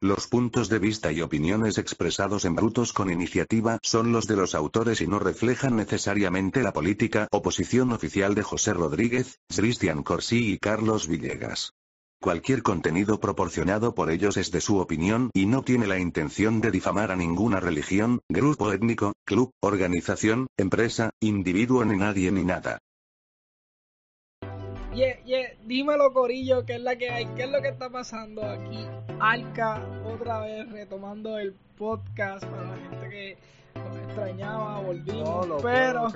Los puntos de vista y opiniones expresados en Brutos con Iniciativa son los de los autores y no reflejan necesariamente la política o posición oficial de José Rodríguez, Cristian Corsi y Carlos Villegas. Cualquier contenido proporcionado por ellos es de su opinión y no tiene la intención de difamar a ninguna religión, grupo étnico, club, organización, empresa, individuo ni nadie ni nada. Yeah, yeah, dímelo Corillo, ¿qué es la que hay? ¿Qué es lo que está pasando aquí? Alca, otra vez retomando el podcast para la gente que nos extrañaba, volvimos, No pero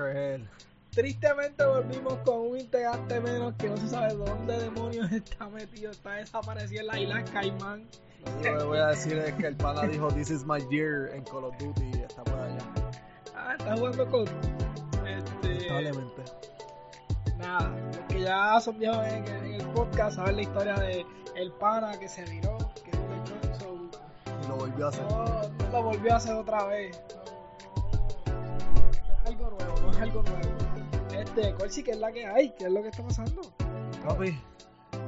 tristemente volvimos con un integrante menos que no se sabe dónde demonios está metido, está desaparecido en la isla Caimán. Lo único que voy a decir es que el pana dijo This is my year en Call of Duty y está por allá. Ah, está jugando con... Este, Lamentablemente. nada, ya son viejos en, en el podcast saben la historia de el pana que se viró, que es un so, Y lo volvió a hacer. No, no lo volvió a hacer otra vez. No, es algo nuevo, no es algo nuevo. Este, ¿cuál sí que es la que hay? ¿Qué es lo que está pasando? Papi,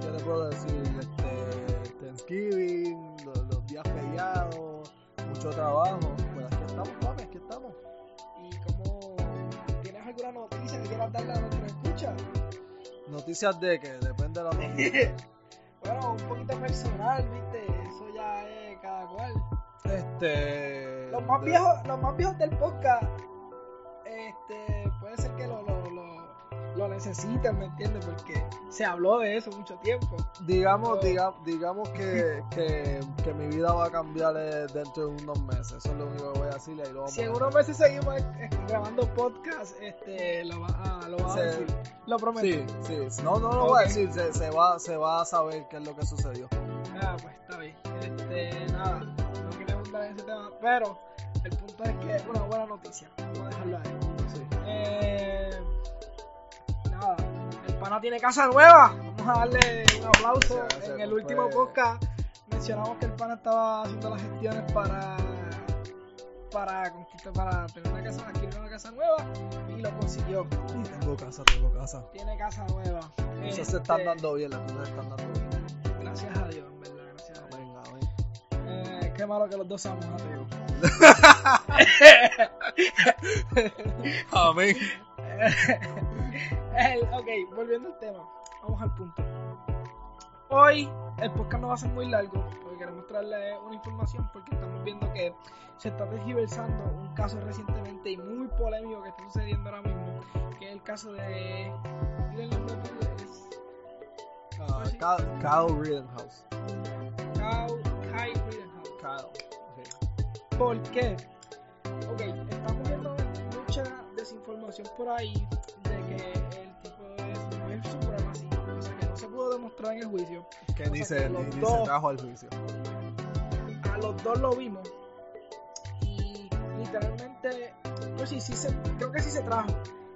¿qué te puedo decir? Este, Thanksgiving, los, los días feriados, mucho trabajo. Pues aquí estamos, papi, aquí estamos. ¿Y cómo tienes alguna noticia que quieras darle a nuestra escucha? Noticias de que depende de la noticia. bueno, un poquito personal, ¿viste? Eso ya es cada cual. Este. Los más de- viejos, los más viejos del podcast, lo, necesiten, ¿me entiendes? Porque se habló de eso mucho tiempo. Digamos, Pero- diga- digamos que, que, que mi vida va a cambiar eh, dentro de unos meses. Eso es lo único que voy a decirle. Si en unos meses seguimos grabando podcast, este, lo va a, lo va a decir. Lo prometo. Sí, sí. No, no lo voy Ok. a decir. Se, se va, se va a saber qué es lo que sucedió. Ah, pues está bien. Este, nada, no queremos entrar en ese tema, pero el punto es que es una buena noticia. Vamos a dejarlo ahí. Pana tiene casa nueva. Vamos a darle un aplauso. En el fue. último podcast mencionamos que el pana estaba haciendo las gestiones para para conquistar, para tener una casa, adquirir una casa nueva y lo consiguió. Y tengo casa, tengo casa. Tiene casa nueva. Este, se están dando bien, las cosas se están dando bien. Gracias a Dios, en verdad, gracias a Dios. Venga, venga. Eh, qué malo que los dos seamos ateos. Amén. El- ok, volviendo al tema, vamos al punto. Hoy el podcast no va a ser muy largo porque queremos traerle una información porque estamos viendo que se está tergiversando un caso recientemente y muy polémico que está sucediendo ahora mismo, que es el caso de... dile el nombre, Ah, Kyle, Kyle Rittenhouse. Kyle, Kyle Rittenhouse. Kyle. ¿Por qué? Ok, estamos viendo mucha desinformación por ahí en el juicio. Que ni, los dos- trajo al juicio. A los dos lo vimos y literalmente, pues sí, sí se, creo que sí se trajo.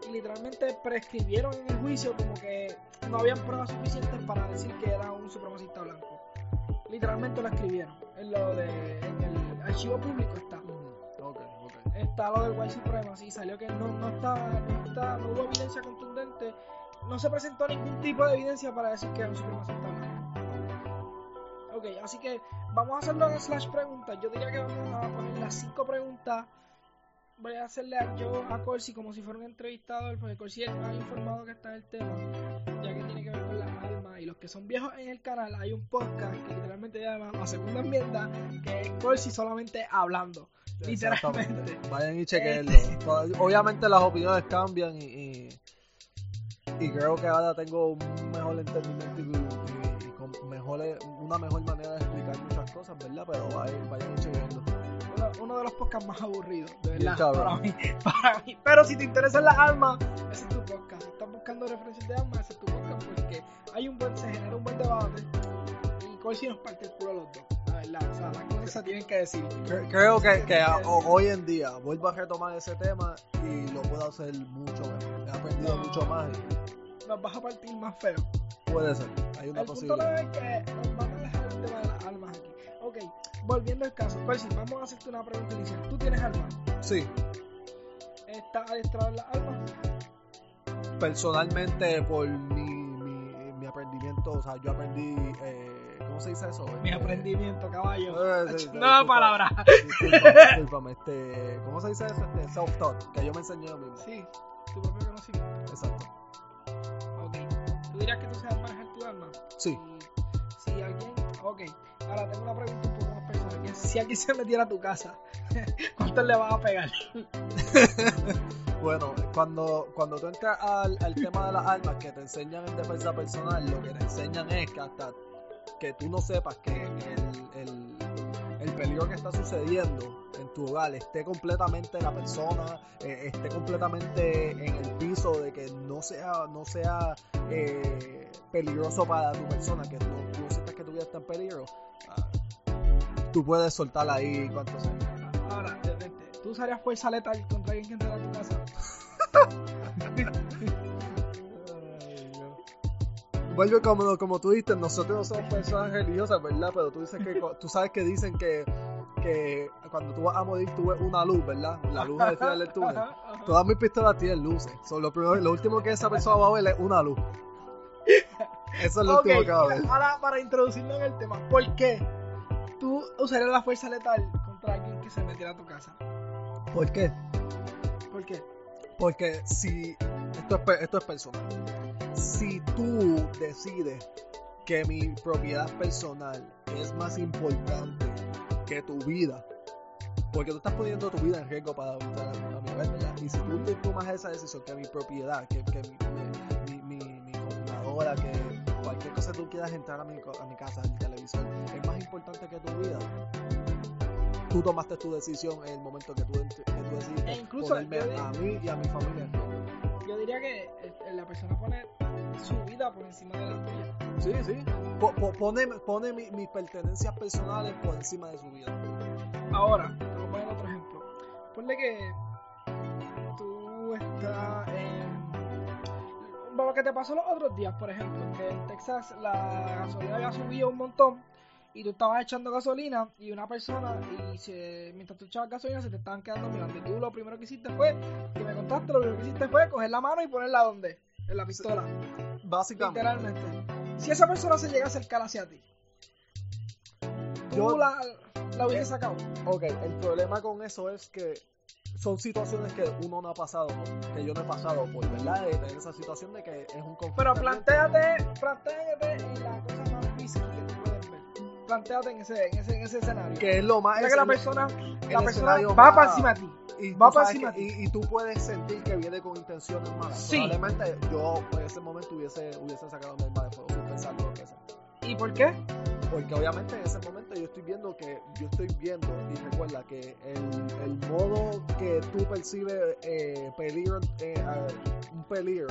Y literalmente prescribieron en el juicio como que no habían pruebas suficientes para decir que era un supremacista blanco. Literalmente lo escribieron. En lo de, en el archivo público está. Está lo del white supremacy salió que no, no está no está no hubo evidencia contundente no se presentó ningún tipo de evidencia para decir que era un ok así que vamos a hacerlo en slash preguntas. Yo diría que vamos a poner las cinco preguntas. Voy a hacerle a yo a Corsi como si fuera un entrevistador porque Corsi es más informado que está en el tema ya que tiene que ver con las almas y los que son viejos en el canal hay un podcast que literalmente llama la segunda enmienda que es Corsi solamente hablando literalmente. Vayan y chequenlo. Obviamente las opiniones cambian y, y, y creo que ahora tengo un mejor entendimiento y, y- y con mejores- una mejor manera de explicar muchas cosas, ¿verdad? Pero vayan, y chequenlo. uno, uno de los podcasts más aburridos, de Bien verdad, para mí, para mí. Pero si te interesan las almas, ese es tu podcast. Si estás buscando referencias de almas, ese es tu podcast porque hay un buen, se genera un buen debate y Corsi nos parte el culo los dos, verdad. O sea, las cosas tienen que decir. Cre- Creo que, que hoy en día vuelvo a retomar ese tema y lo puedo hacer mucho mejor. He aprendido No. mucho más y Nos vas a partir más feo. puede ser. Hay una El punto posibilidad. es que nos vamos a dejar el tema de las almas aquí. Ok, volviendo al caso. Corsi, vamos a hacerte una pregunta inicial. ¿Tú tienes almas? Sí, ¿Estás adiestrado en las almas? personalmente por mi, mi, mi aprendimiento, o sea, yo aprendí, eh, ¿cómo ¿cómo se dice eso? Mi Este, aprendimiento, caballo. Nueva palabra. Discúlpame, este, ¿cómo se dice eso? Este, self-taught, que yo me enseñé yo mismo. Sí, tu propio conocimiento. Exacto. Ok. ¿Tú dirías que tú sabes manejar tu alma? Sí. Si, alguien. Ok. Ahora tengo una pregunta un poco más personal. Si alguien se metiera a tu casa, ¿cuánto le vas a pegar? Bueno, cuando, cuando tú entras al, al tema de las armas que te enseñan en defensa personal, lo que te enseñan es que hasta que tú no sepas que el, el, el peligro que está sucediendo en tu hogar esté completamente la persona, eh, esté completamente en el piso, de que no sea, no sea eh, peligroso para tu persona, que no, tú sientas que tu vida está en peligro, ah, tú puedes soltar ahí cuanto sea. Ahora, detente. ¿Tú usarías fuerza letal contra alguien que entra a tu casa? Vuelve como, como tú dices, nosotros no somos personas religiosas, ¿verdad? Pero tú dices que tú sabes que dicen que, que cuando tú vas a morir tú ves una luz, ¿verdad? La luz al final del túnel. Todas mis pistolas tienen luces. So, lo, primero, lo último que esa persona va a ver es una luz. Eso es lo último que va a ver. ahora para introducirnos en el tema, ¿por qué tú usarías la fuerza letal contra alguien que se metiera a tu casa? ¿Por qué? ¿Por qué? Porque si esto es, esto es personal, si tú decides que mi propiedad personal es más importante que tu vida, porque tú estás poniendo tu vida en riesgo para para- a mi ¿verdad? Y si tú tomas esa decisión que mi propiedad, que, que mi, mi, mi, mi computadora, que cualquier cosa que tú quieras entrar a mi, a mi casa, el televisor, es más importante que tu vida. Tú tomaste tu decisión en el momento que tú, que tú decidiste E incluso ponerme yo a mí y a mi familia en riesgo. Yo diría que eh, la persona pone su vida por encima de la tuya. Sí, sí. Po- po- pone pone mi- mis pertenencias personales por encima de su vida. Ahora, te voy a poner otro ejemplo. Ponle que tú estás en. Bueno, lo que te pasó los otros días, por ejemplo, que en Texas la gasolina había subido un montón y tú estabas echando gasolina y una persona, y se- mientras tú echabas gasolina, se te estaban quedando mirando. Y tú lo primero que hiciste fue, que me contaste, lo primero que hiciste fue coger la mano y ponerla donde? En la pistola. Básicamente. Literalmente. Si esa persona se llega a acercar hacia ti, tú Yo- la, la hubieses sacado. Ok, el problema con eso es que son situaciones que uno no ha pasado, que yo no he pasado por, ¿verdad? De tener esa situación de que es un conflicto. Pero planteate, planteate en la cosa más risky que tú. Planteate en ese, en ese, en ese escenario. Que es lo más. O sea que la persona, la persona va más- para encima de ti. y va tú para encima que- de ti. y, y tú puedes sentir que viene con intenciones malas. Sí. Probablemente yo en ese momento hubiese, hubiese sacado mi arma de fuego sin lo que sea. ¿Y por qué? Porque obviamente en ese momento yo estoy viendo que, yo estoy viendo, y recuerda que el, modo que tú percibes eh, peligro, eh, un peligro,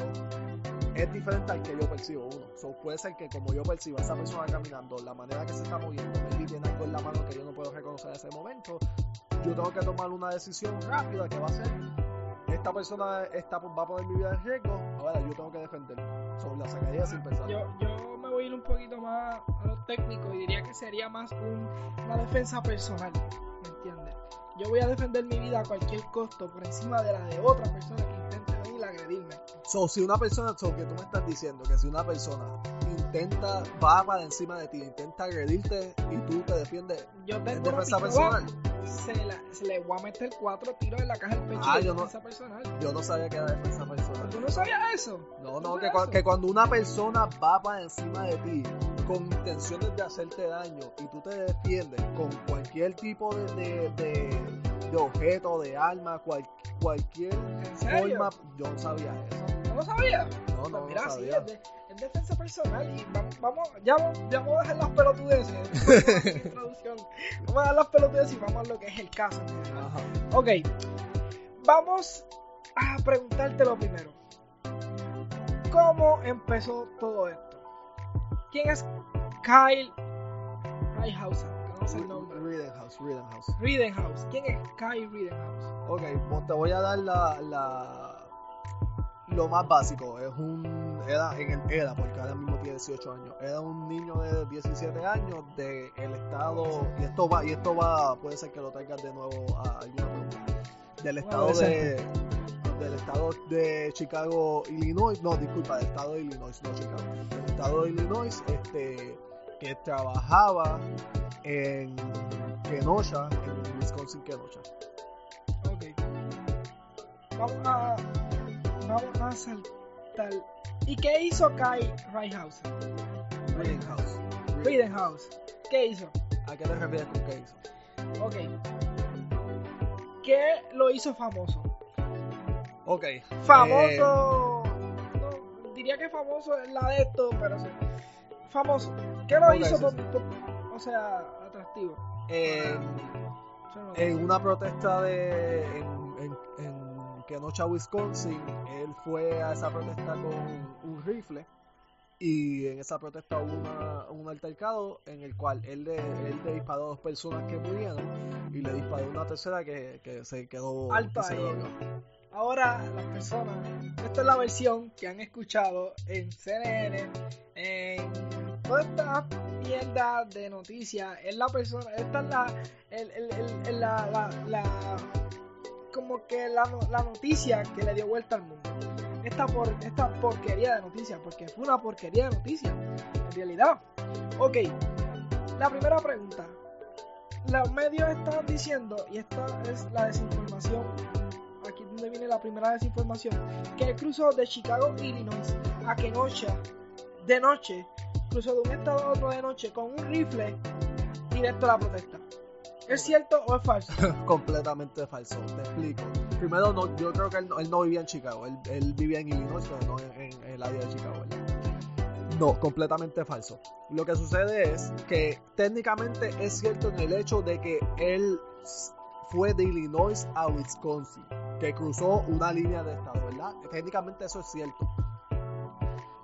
es diferente al que yo percibo uno. So, puede ser que como yo percibo a esa persona caminando, la manera que se está moviendo, maybe tiene algo en la mano que yo no puedo reconocer en ese momento, yo tengo que tomar una decisión rápida que va a ser, esta persona está, va a poner mi vida en riesgo, ahora yo tengo que defenderlo. So, la sacaría sin pensar. Me voy a ir un poquito más a lo técnico y diría que sería más un- una defensa personal. ¿Me entiendes? Yo voy a defender mi vida a cualquier costo por encima de la de otra persona que intente venir a agredirme. So, si una persona, so, que tú me estás diciendo que si una persona intenta, va para encima de ti, intenta agredirte y tú te defiendes, Yo ¿es tengo una defensa personal? Se, la- se le voy a meter cuatro tiros en la caja del pecho Ah, de yo no- defensa personal. Yo no sabía que era defensa personal. ¿Tú no sabías eso? No, ¿Tú no, que, cuando una persona va para encima de ti con intenciones de hacerte daño y tú te defiendes con cualquier tipo de, de, de- de objeto, de arma, cual- cualquier forma, yo no sabía eso. ¿No lo sabías? No, no, no Mira, sí, sabía. Defensa personal y vamos, vamos, ya, ya vamos a dejar las pelotudeces. introducción. Vamos a dejar las pelotudeces y vamos a lo que es el caso. Ajá. Ok, vamos a preguntarte lo primero. ¿Cómo empezó todo esto? ¿Quién es Kyle Rittenhouse? No sé el nombre. Rittenhouse, Rittenhouse. Rittenhouse. ¿Quién es Kyle Rittenhouse? Ok, pues te voy a dar la, la lo más básico. Es un era en el era porque ahora mismo tiene 18 años. Era un niño de 17 años del estado y esto va y esto va puede ser que lo traigas de nuevo a alguna pregunta. Del estado de del estado de Chicago, Illinois, no, disculpa, del estado de Illinois, no Chicago. Del estado de Illinois, este que trabajaba en Kenosha, en Wisconsin, Kenosha. Ok. Vamos a. Vamos a saltar. ¿Y qué hizo Kai Rittenhouse? Rittenhouse. Rittenhouse. ¿Qué hizo? ¿A qué te refieres con qué hizo? Ok. ¿Qué lo hizo famoso? Ok. Famoso. No, diría que famoso es la de esto, pero sí. Famoso. ¿Qué lo hizo sí, por- sí. por- o sea, atractivo? eh, en una protesta de en Kenosha, Wisconsin, él fue a esa protesta con un rifle y en esa protesta hubo una- un altercado en el cual él le, él le disparó a dos personas que murieron y le disparó a una tercera que, que se quedó Alto que. Ahora las personas, esta es la versión que han escuchado en CNN, en toda esta mierda de noticias, es la persona, esta es la, el, el- el- el- la, la, la- como que la, la noticia que le dio vuelta al mundo. Esta, por, esta porquería de noticias, porque fue una porquería de noticias, en realidad. Ok, la primera pregunta. Los medios están diciendo, y esta es la desinformación aquí es donde viene la primera desinformación, que él cruzó de Chicago, Illinois a Kenosha de noche, cruzó de un estado a otro de noche con un rifle directo a la protesta. ¿Es cierto o es falso? completamente falso, te explico. Primero, no, yo creo que él, no- vivía en Chicago, él, vivía en Illinois, pero no en, en el área de Chicago. No, completamente falso. Lo que sucede es que técnicamente es cierto en el hecho de que él fue de Illinois a Wisconsin, que cruzó una línea de estado, ¿verdad? Técnicamente eso es cierto.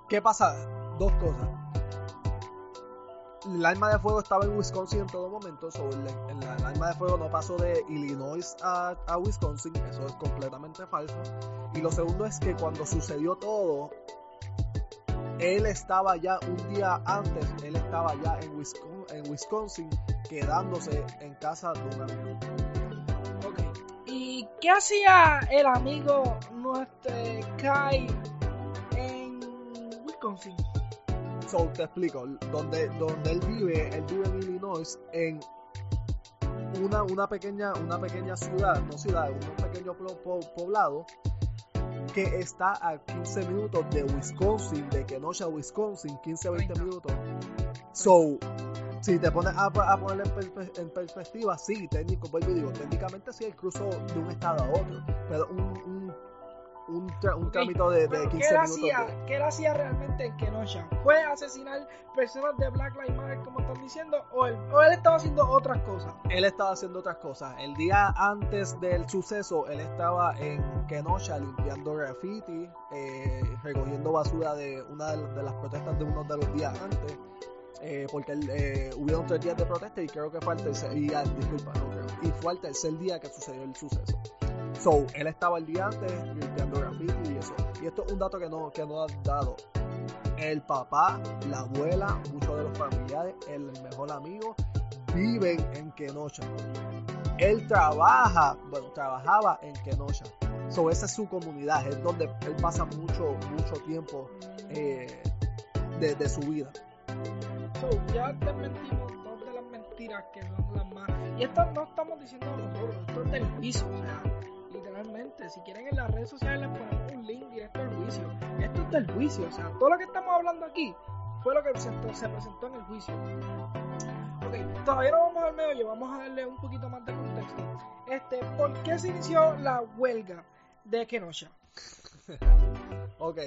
¿Qué pasa? Dos cosas. El arma de fuego estaba en Wisconsin en todo momento, so el, el- el arma de fuego no pasó de Illinois a, Wisconsin, eso es completamente falso. Y lo segundo es que cuando sucedió todo, él estaba ya un día antes, él estaba ya en Wisconsin, en Wisconsin quedándose en casa de un amigo. Ok. ¿Y qué hacía el amigo nuestro Kai en Wisconsin? So, te explico, donde, donde él vive, él vive en Illinois, en una, una, pequeña, una pequeña ciudad, no ciudad, un pequeño po- po- poblado que está a 15 minutos de Wisconsin, de Kenosha, Wisconsin, 15 20 Treinta. minutos. So, si te pones a, a poner en, perpe- en perspectiva, sí, técnico, vuelvo y digo, técnicamente sí el cruzo de un estado a otro, pero un, un, un, tra- un trámite de, de Pero, 15 ¿qué, él minutos. hacía, de- ¿Qué él hacía realmente en Kenosha? ¿Fue asesinar personas de Black Lives Matter, como están diciendo? ¿O él, o él estaba haciendo otras cosas? él estaba haciendo otras cosas. El día antes del suceso, él estaba en Kenosha limpiando graffiti, eh, recogiendo basura de una de de las protestas de uno de los días antes. eh, porque eh, hubieron tres días de protesta y creo que fue al tercer y, ah, disculpa, no creo, y fue al tercer día que sucedió el suceso. So, él estaba el día antes limpiando graffiti y eso. Y esto es un dato que no, que no han dado. El papá, la abuela, muchos de los familiares, el mejor amigo, viven en Kenosha. Él trabaja, bueno, trabajaba en Kenosha. So, esa es su comunidad, es donde él pasa mucho, mucho tiempo eh, de, su vida. So, ya desmentimos dos de las mentiras que son las más. Y esto no estamos diciendo nosotros, esto es del juicio, o sea, literalmente. Si quieren en las redes sociales les ponemos un link directo al juicio. Esto es del juicio, o sea, todo lo que estamos hablando aquí fue lo que se, se presentó en el juicio. Ok, todavía no vamos al medio, vamos a darle un poquito más de contexto. Este, ¿por qué se inició la huelga de Kenosha? Ok,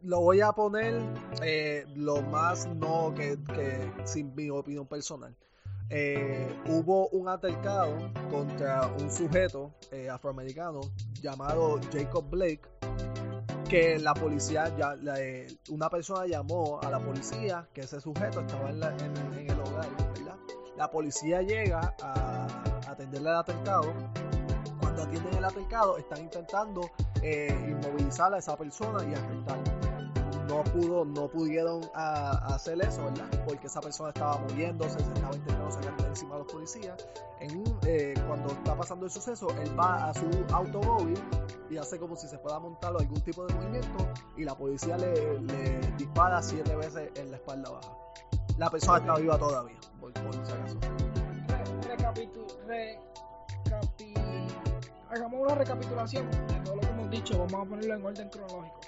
lo voy a poner eh, lo más no que, que sin mi opinión personal. Eh, hubo un altercado contra un sujeto eh, afroamericano llamado Jacob Blake que la policía ya eh, una persona llamó a la policía que ese sujeto estaba en, el hogar la policía llega a atenderle al altercado cuando atienden el altercado están intentando inmovilizar a esa persona y arrestarla no pudo, no pudieron a- hacer eso, ¿verdad? Porque esa persona estaba muriéndose, se estaba intentando sacar de encima a los policías. En un, eh, cuando está pasando el suceso, él va a su automóvil y hace como si se fuera a montar algún tipo de movimiento y la policía le, dispara siete veces en la espalda baja. la persona está viva todavía, por, por si acaso. Hagamos una recapitulación de todo lo que hemos dicho. Vamos a ponerlo en orden cronológico.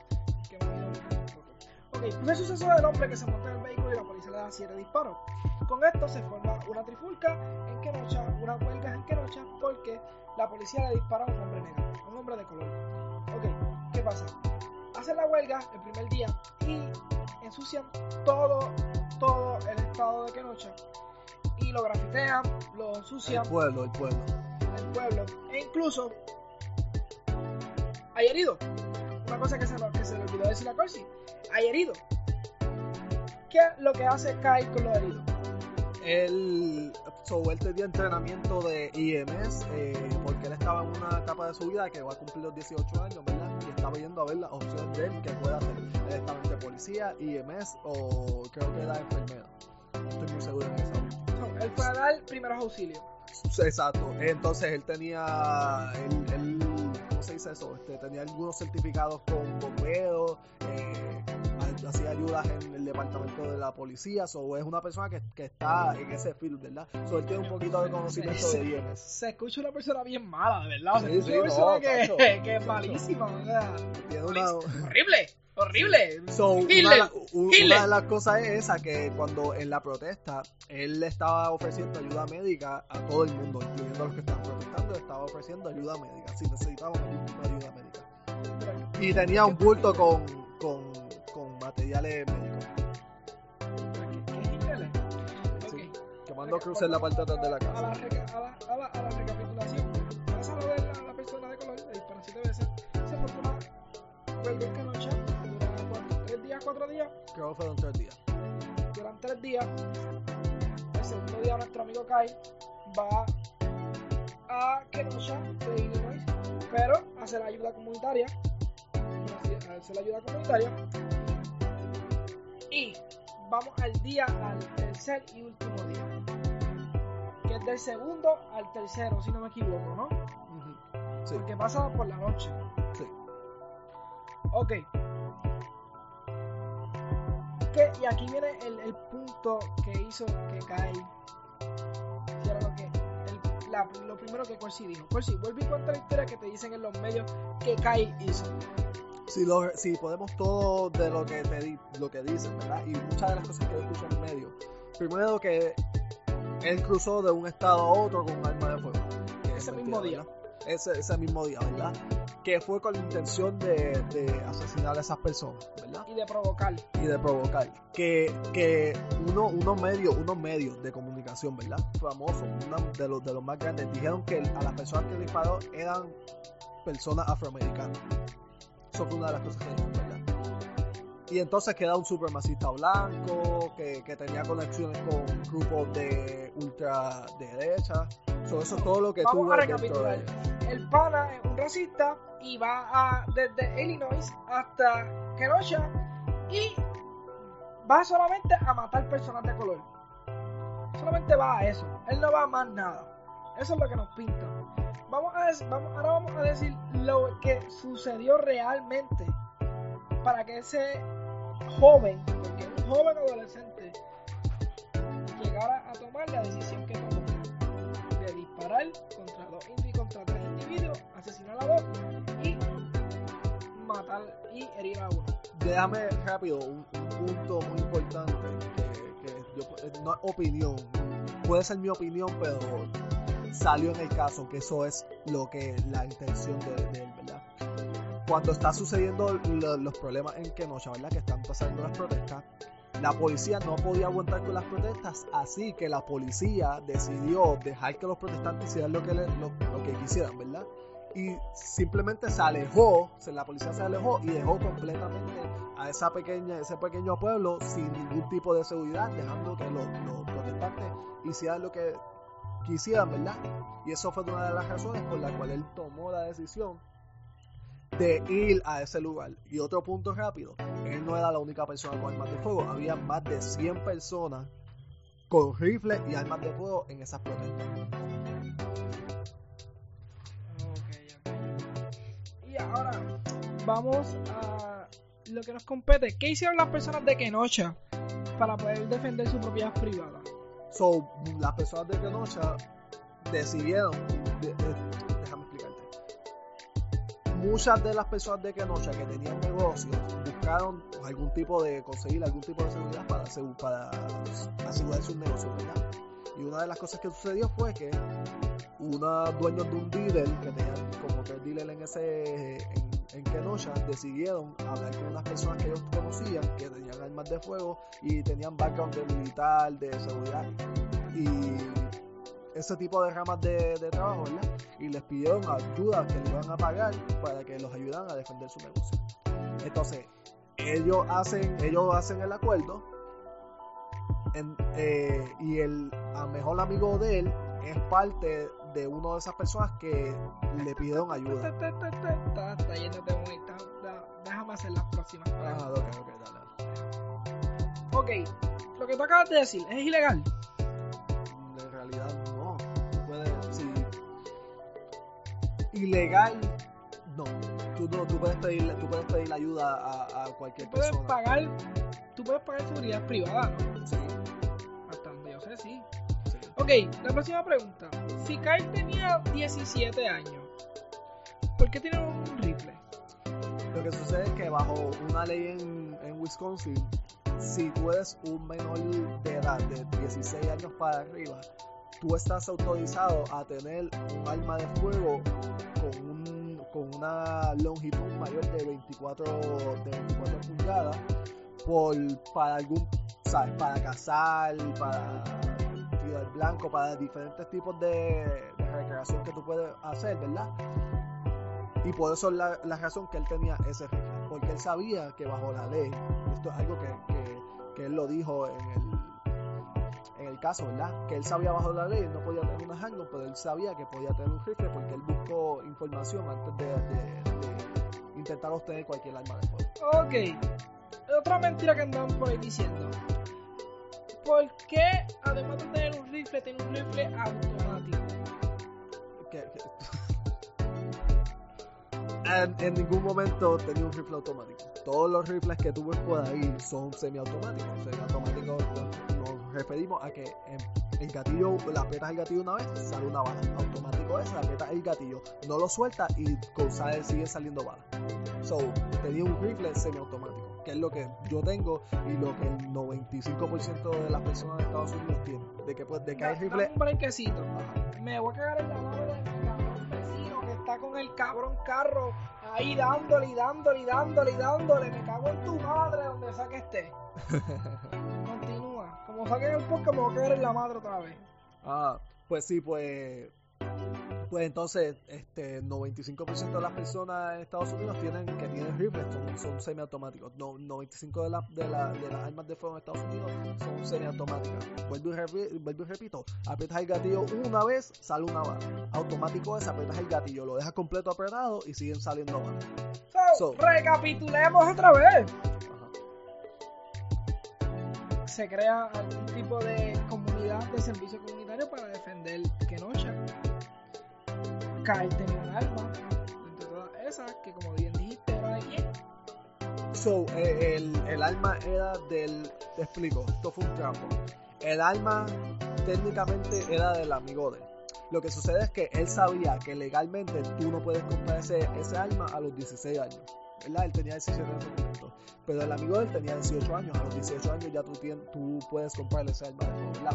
Poco. Ok, fue suceso del hombre que se monta en el vehículo y la policía le da siete disparos. Con esto se forma una trifulca en Kenosha, una huelga en Kenosha porque la policía le dispara a un hombre negro, a un hombre de color. Ok, ¿qué pasa? Hacen la huelga el primer día y ensucian todo, todo el estado de Kenosha y lo grafitean, lo ensucian El pueblo, el pueblo. el pueblo e incluso hay heridos. Una cosa que se, que se le olvidó decir a Corsi, hay heridos. ¿Qué es lo que hace Kai con los heridos? Él, so, él tenía entrenamiento de IMS eh, porque él estaba en una etapa de su vida que va a cumplir los 18 años, ¿verdad? Y estaba yendo a ver las opciones de él que puede hacer. Él estaba entre policía, IMS o creo que era enfermera. No estoy muy seguro esa última. No, él fue a dar primeros auxilios. Exacto. Entonces él tenía, él, él- ¿cómo se dice eso? Este, tenía algunos certificados con bomberos, eh, hacía ayudas en el departamento de la policía, so es una persona que, que está en ese field, ¿verdad? So él tiene un poquito de conocimiento Sí, de. IMS. Se escucha una persona bien mala, de verdad. Se Sí, escucha sí, una persona no, que, que es malísima. o sea, horrible, horrible. So, una, de Hitler, la- u- Hitler. una de las cosas es esa que cuando en la protesta él le estaba ofreciendo ayuda médica a todo el mundo, incluyendo a los que estaban protestando, le estaba ofreciendo ayuda médica, si necesitaban ayuda médica. Y tenía un bulto con, con, con materiales médicos. Sí. Cruces en la parte atrás de la A la, casa. a la, a la, a la recapitulación. Pasa lo de la, la persona de color, le disparan siete veces. Se una huelga en Kenosha. Dura cuatro días. Creo que fueron tres días. Duran tres días. El segundo día nuestro amigo Kai va a Kenosha de Illinois, pero hace la ayuda comunitaria. Hace- Hace la ayuda comunitaria. Y vamos al día, al tercer y último día. Que es del segundo al tercero, si no me equivoco, ¿no? Sí, Porque pasa por la noche. sí. Ok. Que- y aquí viene el, el punto que hizo que Kai hiciera lo que. el- la- lo primero que Corsi dijo. Corsi, vuelve y cuenta la historia que te dicen en los medios que Kai hizo. Si, lo, si podemos todo de lo que te lo que dicen, ¿verdad? Y muchas de las cosas que yo escucho en medio. Primero que él cruzó de un estado a otro con un arma de fuego. Ese mentira, mismo día. Ese, ese mismo día, ¿verdad? Que fue con la intención de, de asesinar a esas personas, ¿verdad? Y de provocar. y de provocar. Que, que uno, unos medios, unos medios de comunicación, ¿verdad? Famosos, uno de los, de los más grandes, dijeron que a las personas que disparó eran personas afroamericanas. Eso fue una de las cosas que dijeron, ¿verdad? Y entonces queda un supremacista blanco que, que tenía conexiones con grupos de ultraderecha. So, eso es todo lo que Vamos tuvo a de recapitular. El pana es un racista y va a, desde Illinois hasta Kenosha y va solamente a matar personas de color. Solamente va a eso. Él no va a más nada. Eso es lo que nos pinta. Vamos a vamos, ahora vamos a decir lo que sucedió realmente para que ese joven, porque un joven adolescente, llegara a tomar la decisión que tomó de disparar contra dos contra tres individuos, asesinar a dos y matar y herir a uno. Déjame rápido un, un punto muy importante que, que yo, eh, no es opinión, puede ser mi opinión, pero salió en el caso que eso es lo que la intención de, de él, ¿verdad? Cuando está sucediendo lo- los problemas en Kenosha, ¿verdad? Que están pasando las protestas, la policía no podía aguantar con las protestas, así que la policía decidió dejar que los protestantes hicieran lo que, lo, que quisieran, ¿verdad? y simplemente se alejó, la policía se alejó y dejó completamente a esa pequeña, ese pequeño pueblo sin ningún tipo de seguridad, dejando que los, los protestantes hicieran lo que quisieran, ¿verdad? Y eso fue una de las razones por la cual él tomó la decisión de ir a ese lugar. Y otro punto rápido, él no era la única persona con armas de fuego, había más de 100 personas con rifles y armas de fuego en esas protestas. Y ahora vamos a lo que nos compete. ¿Qué hicieron las personas de Kenosha para poder defender su propiedad privada. So, las personas de Kenosha decidieron, de- de-. Muchas de las personas de Kenosha que tenían negocios buscaron algún tipo de conseguir algún tipo de seguridad para, asegu- para asegurar sus negocios. Y una de las cosas que sucedió fue que unos dueños de un dealer que tenían como tres dealers en ese en, en Kenosha decidieron hablar con unas personas que ellos conocían que tenían armas de fuego y tenían background de militar, de seguridad y ese tipo de ramas de, de trabajo, ¿verdad? Y les pidieron ayuda que le iban a pagar para que los ayudaran a defender su negocio. Entonces, ellos hacen, ellos hacen el acuerdo en- eh, y el mejor amigo de él es parte de una de esas personas que le pidieron ayuda. Está, está, está, está, está yéndote muy. está- está- déjame hacer las próximas preguntas. Ah, ok, ok, dale. Ok, lo que tú acabas de decir, ¿es ilegal? En realidad Ilegal, no. Tú, no, tú puedes pedir, tú puedes pedir ayuda a, a cualquier Tú puedes persona. pagar, tú puedes pagar seguridad privada, ¿no? Sí, Hasta donde yo sé, sí. sí. Ok, la próxima pregunta. Si Kyle tenía 17 años, ¿por qué tiene un rifle? Lo que sucede es que bajo una ley en, en Wisconsin, si tú eres un menor de edad de 16 años para arriba, tú estás autorizado a tener un arma de fuego con, un, con una longitud mayor de 24, de 24 pulgadas por, para algún, ¿sabes? Para cazar, para tirar blanco, para diferentes tipos de, recreación que tú puedes hacer, ¿verdad? Y por eso la, la razón que él tenía ese. Porque él sabía que bajo la ley, esto es algo que, que, él lo dijo en el, el caso, ¿verdad? Que él sabía bajo la ley, él no podía tener una handgun, pero él sabía que podía tener un rifle porque él buscó información antes de, de- de intentar obtener cualquier arma de fuego. Ok, otra mentira que andaban por ahí diciendo. ¿Por qué, además de tener un rifle, tiene un rifle automático? Que- que- en, en ningún momento tenía un rifle automático. Todos los rifles que tú ves por ahí son semiautomáticos. Semiautomáticos nos, referimos a que en el gatillo, le aprietas el gatillo una vez, sale una bala. Automático es, le aprietas el gatillo, no lo sueltas y con sale, sigue saliendo bala. So, tenía un rifle semiautomático, que es lo que yo tengo y lo que el 95% de las personas de Estados Unidos tienen. De que, pues, de que hay rifle. un brequecito. Ajá. Me voy a cagar en la mano de mi cabrón vecino que está con el cabrón carro ahí dándole y dándole y dándole y dándole. Me cago en tu madre donde sea que esté. Continúa. Como saquen el podcast, me voy a cagar en la madre otra vez. Ah, pues sí, pues. Pues entonces, este 95% de las personas en Estados Unidos tienen que tienen rifles, son, son semiautomáticos. No, 95% de, la, de, la, de las armas de fuego en Estados Unidos son semiautomáticas. Vuelvo y, repi- vuelvo y repito, aprietas el gatillo una vez, sale una bala. Automático es, aprietas el gatillo, lo dejas completo apretado y siguen saliendo balas. So, So- recapitulemos otra vez. Se crea algún tipo de comunidad de servicio comunitario para defender Kenosha. Kyle tenía un arma, entre todas esas, que como bien dijiste, era de quién. So, eh, el, el arma era del. Te explico, esto fue un trampo. El arma técnicamente era del amigo de. Lo que sucede es que él sabía que legalmente tú no puedes comprar ese, ese arma a los 16 años. ¿Verdad? Él tenía 17 en ese momento. Pero el amigo de él tenía 18 años. A los 18 años ya tú, puedes comprar ese arma.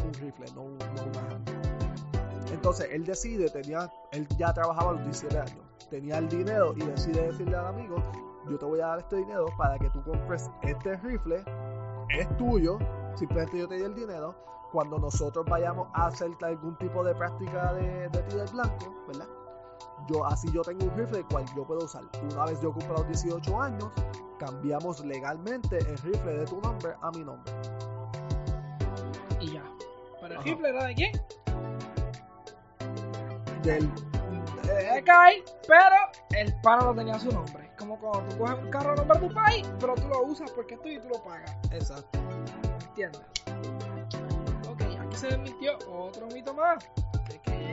Un rifle, no, no una handgun. Entonces él decide, tenía, él ya trabajaba a los 17 años. Tenía el dinero y decide decirle al amigo, yo te voy a dar este dinero para que tú compres este rifle, es tuyo, simplemente yo te doy el dinero, cuando nosotros vayamos a hacer algún tipo de práctica de, de tiro blanco, ¿verdad? Yo, así yo tengo un rifle el cual yo puedo usar. Una vez yo cumpla los 18 años, cambiamos legalmente el rifle de tu nombre a mi nombre. Y ya. Pero el Ajá. rifle era de quién? Del, De Kyle, pero el pana no tenía su nombre. Como cuando tú coges un carro a nombre de tu país, pero tú lo usas porque es tuyo y tú lo pagas. exacto. ¿Entiendes? Ok, aquí se desmintió otro mito más.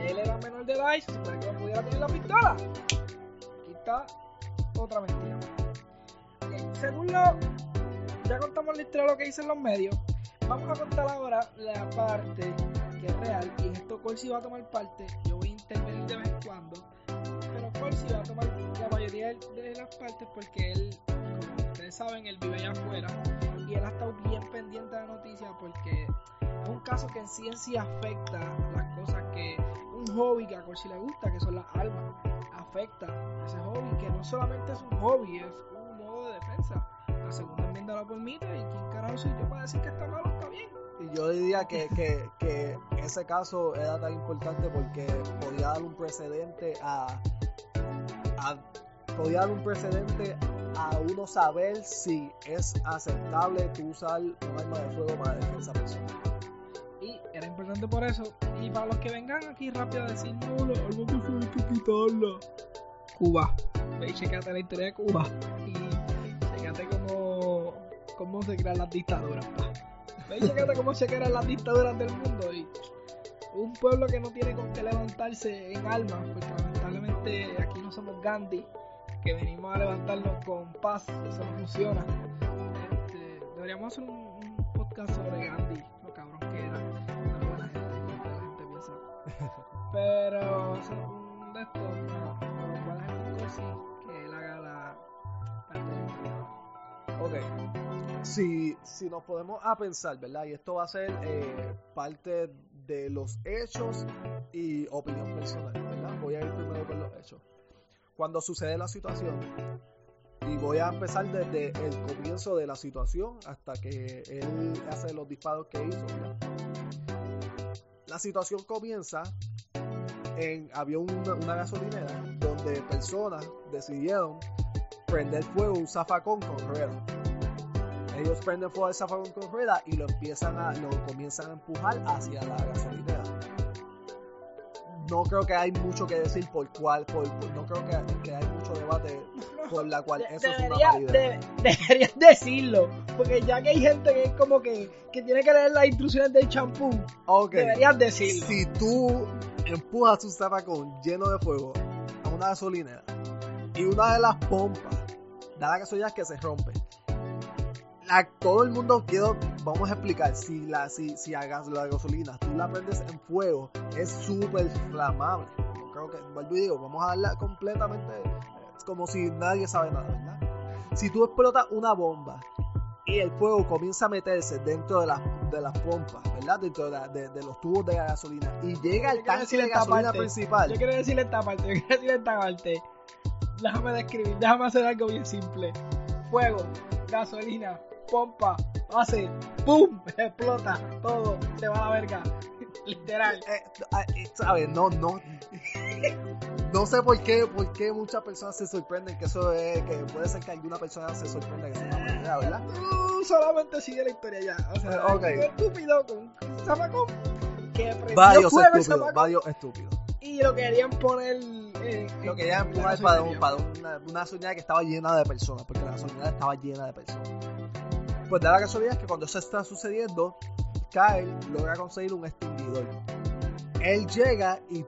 Él era menor de edad y se supone que no pudiera tener la pistola. Aquí está otra mentira. Según lo. Ya contamos la historia de lo que dicen los medios. vamos a contar ahora la parte que es real y en esto Corsi va a tomar parte. Yo voy a intervenir de vez en cuando, pero Corsi va a tomar la mayoría de las partes porque él, como ustedes saben, él vive allá afuera y él ha estado bien pendiente de la noticia porque un caso que en sí afecta las cosas que un hobby que a Corsi le gusta, que son las armas, afecta ese hobby, que no solamente es un hobby, es un modo de defensa. La segunda enmienda lo permite y quién carajo soy yo para decir que está malo, está bien. Y yo diría que, que, que ese caso era tan importante porque podía dar un precedente a, a podía dar un precedente a uno saber si es aceptable tú usar un arma de fuego para defensa personal. Importante por eso. Y para los que vengan aquí rápido a decir, no, la arma de fuego hay que quitarla. Cuba. Ve y checate la historia de Cuba. Y checate cómo, cómo se crean las dictaduras. pa. Ve y checate cómo se crean las dictaduras del mundo. Y un pueblo que no tiene con qué levantarse en armas, porque lamentablemente aquí no somos Gandhi, que venimos a levantarnos con paz, eso no funciona. Este, deberíamos hacer un, un podcast sobre Gandhi, Pero es un de no, pero buena gente sí, que él haga la parte de la Ok, si, si nos podemos a pensar, ¿verdad? Y esto va a ser eh, parte de los hechos y opinión personal, ¿verdad? Voy a ir primero con los hechos. Cuando sucede la situación, y voy a empezar desde el comienzo de la situación hasta que él hace los disparos que hizo, ¿verdad? La situación comienza en, había una, una gasolinera donde personas decidieron prender fuego un zafacón con ruedas. Ellos prenden fuego el zafacón con ruedas y lo empiezan a, lo comienzan a empujar hacia la gasolinera. No creo que hay mucho que decir por cuál, por, por- no creo que, que hay mucho debate por la cual eso es una debería- mala idea. de- deberías decirlo, porque ya que hay gente que es como que, que tiene que leer las instrucciones del champú, deberías decirlo. Si tú empujas un zafacón lleno de fuego a una gasolinera y una de las pompas da la casualidad que se rompe, la- todo el mundo quiero, vamos a explicar, si la, si, si a gas- la gasolina tú la prendes en fuego, es súper flamable. Creo que, vuelvo y digo, vamos a darla completamente, como si nadie sabe nada, ¿verdad? Si tú explotas una bomba y el fuego comienza a meterse dentro de las, de las pompas, ¿verdad? Dentro de, la- de- de los tubos de la gasolina y llega al tanque de gasolina parte. principal. Yo quiero decirle esta parte, yo quiero decirle esta parte. Déjame describir, déjame hacer algo bien simple. Fuego, gasolina, pompa, hace, ¡pum! Explota, todo, se va a la verga. Literal. Eh, ah, eh, ¿sabes? No, no. No sé por qué, por qué muchas personas se sorprenden que eso es, que puede ser que alguna persona se sorprenda que sea una idea, ¿verdad? Solamente sigue la historia ya. O sea, un estúpido con un zafacón que Varios estúpidos, varios estúpidos. y lo querían poner eh, Lo querían empujar para, un- para una, una gasolinera que estaba llena de personas, porque la gasolinera estaba llena de personas. Pues da la casualidad que cuando eso está sucediendo, Kyle logra conseguir un extinguidor. Él llega y,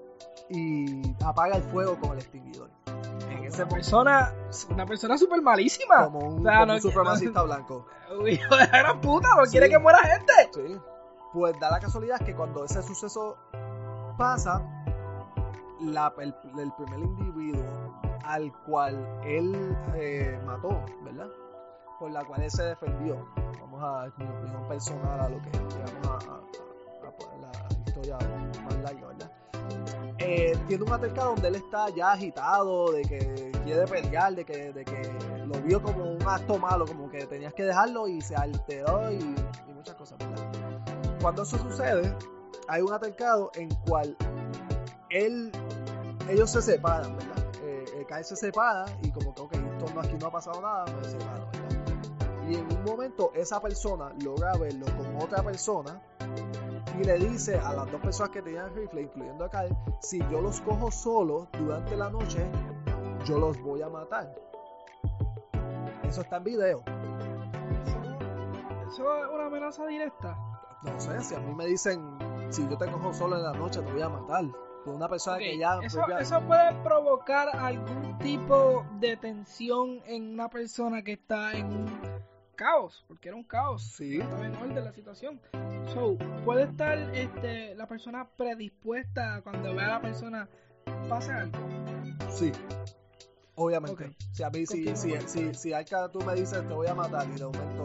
y apaga el fuego con el extinguidor. En ese Una persona, una persona súper malísima. como un, O sea, como no- un supremacista blanco. Hijo de la gran puta, no Sí. quiere que muera gente. Sí. Pues da la casualidad que cuando ese suceso pasa, la- el, el primer individuo al cual él eh, mató, ¿verdad? Por la cual él se defendió. Vamos a mi opinión personal a lo que llegamos a, a- a poner la historia más larga, ¿verdad? Eh, tiene un altercado donde él está ya agitado, de que quiere pelear, de que, de que lo vio como un acto malo, como que tenías que dejarlo y se alteró y, y muchas cosas, ¿verdad? Cuando eso sucede, hay un altercado en cual él, ellos se separan, ¿verdad? Eh, eh, Kyle se separa y como que, ok, esto no, aquí no ha pasado nada, me separo, ¿verdad? Y en un momento esa persona logra verlo con otra persona y le dice a las dos personas que tenían rifle, incluyendo a Kyle, si yo los cojo solos durante la noche, yo los voy a matar. Eso está en video. Eso, eso es una amenaza directa. No sé, si a mí me dicen, si yo te cojo solo en la noche, te voy a matar. Por una persona que ya... eso, eso puede provocar algún tipo de tensión en una persona que está en un caos, porque era un caos. Sí. Estaba en orden la situación. So, puede estar este, la persona predispuesta cuando vea a la persona pasa algo. Sí. Obviamente. Ok. Si a mí, si, si, si, si Arca tú me dices te voy a matar y de momento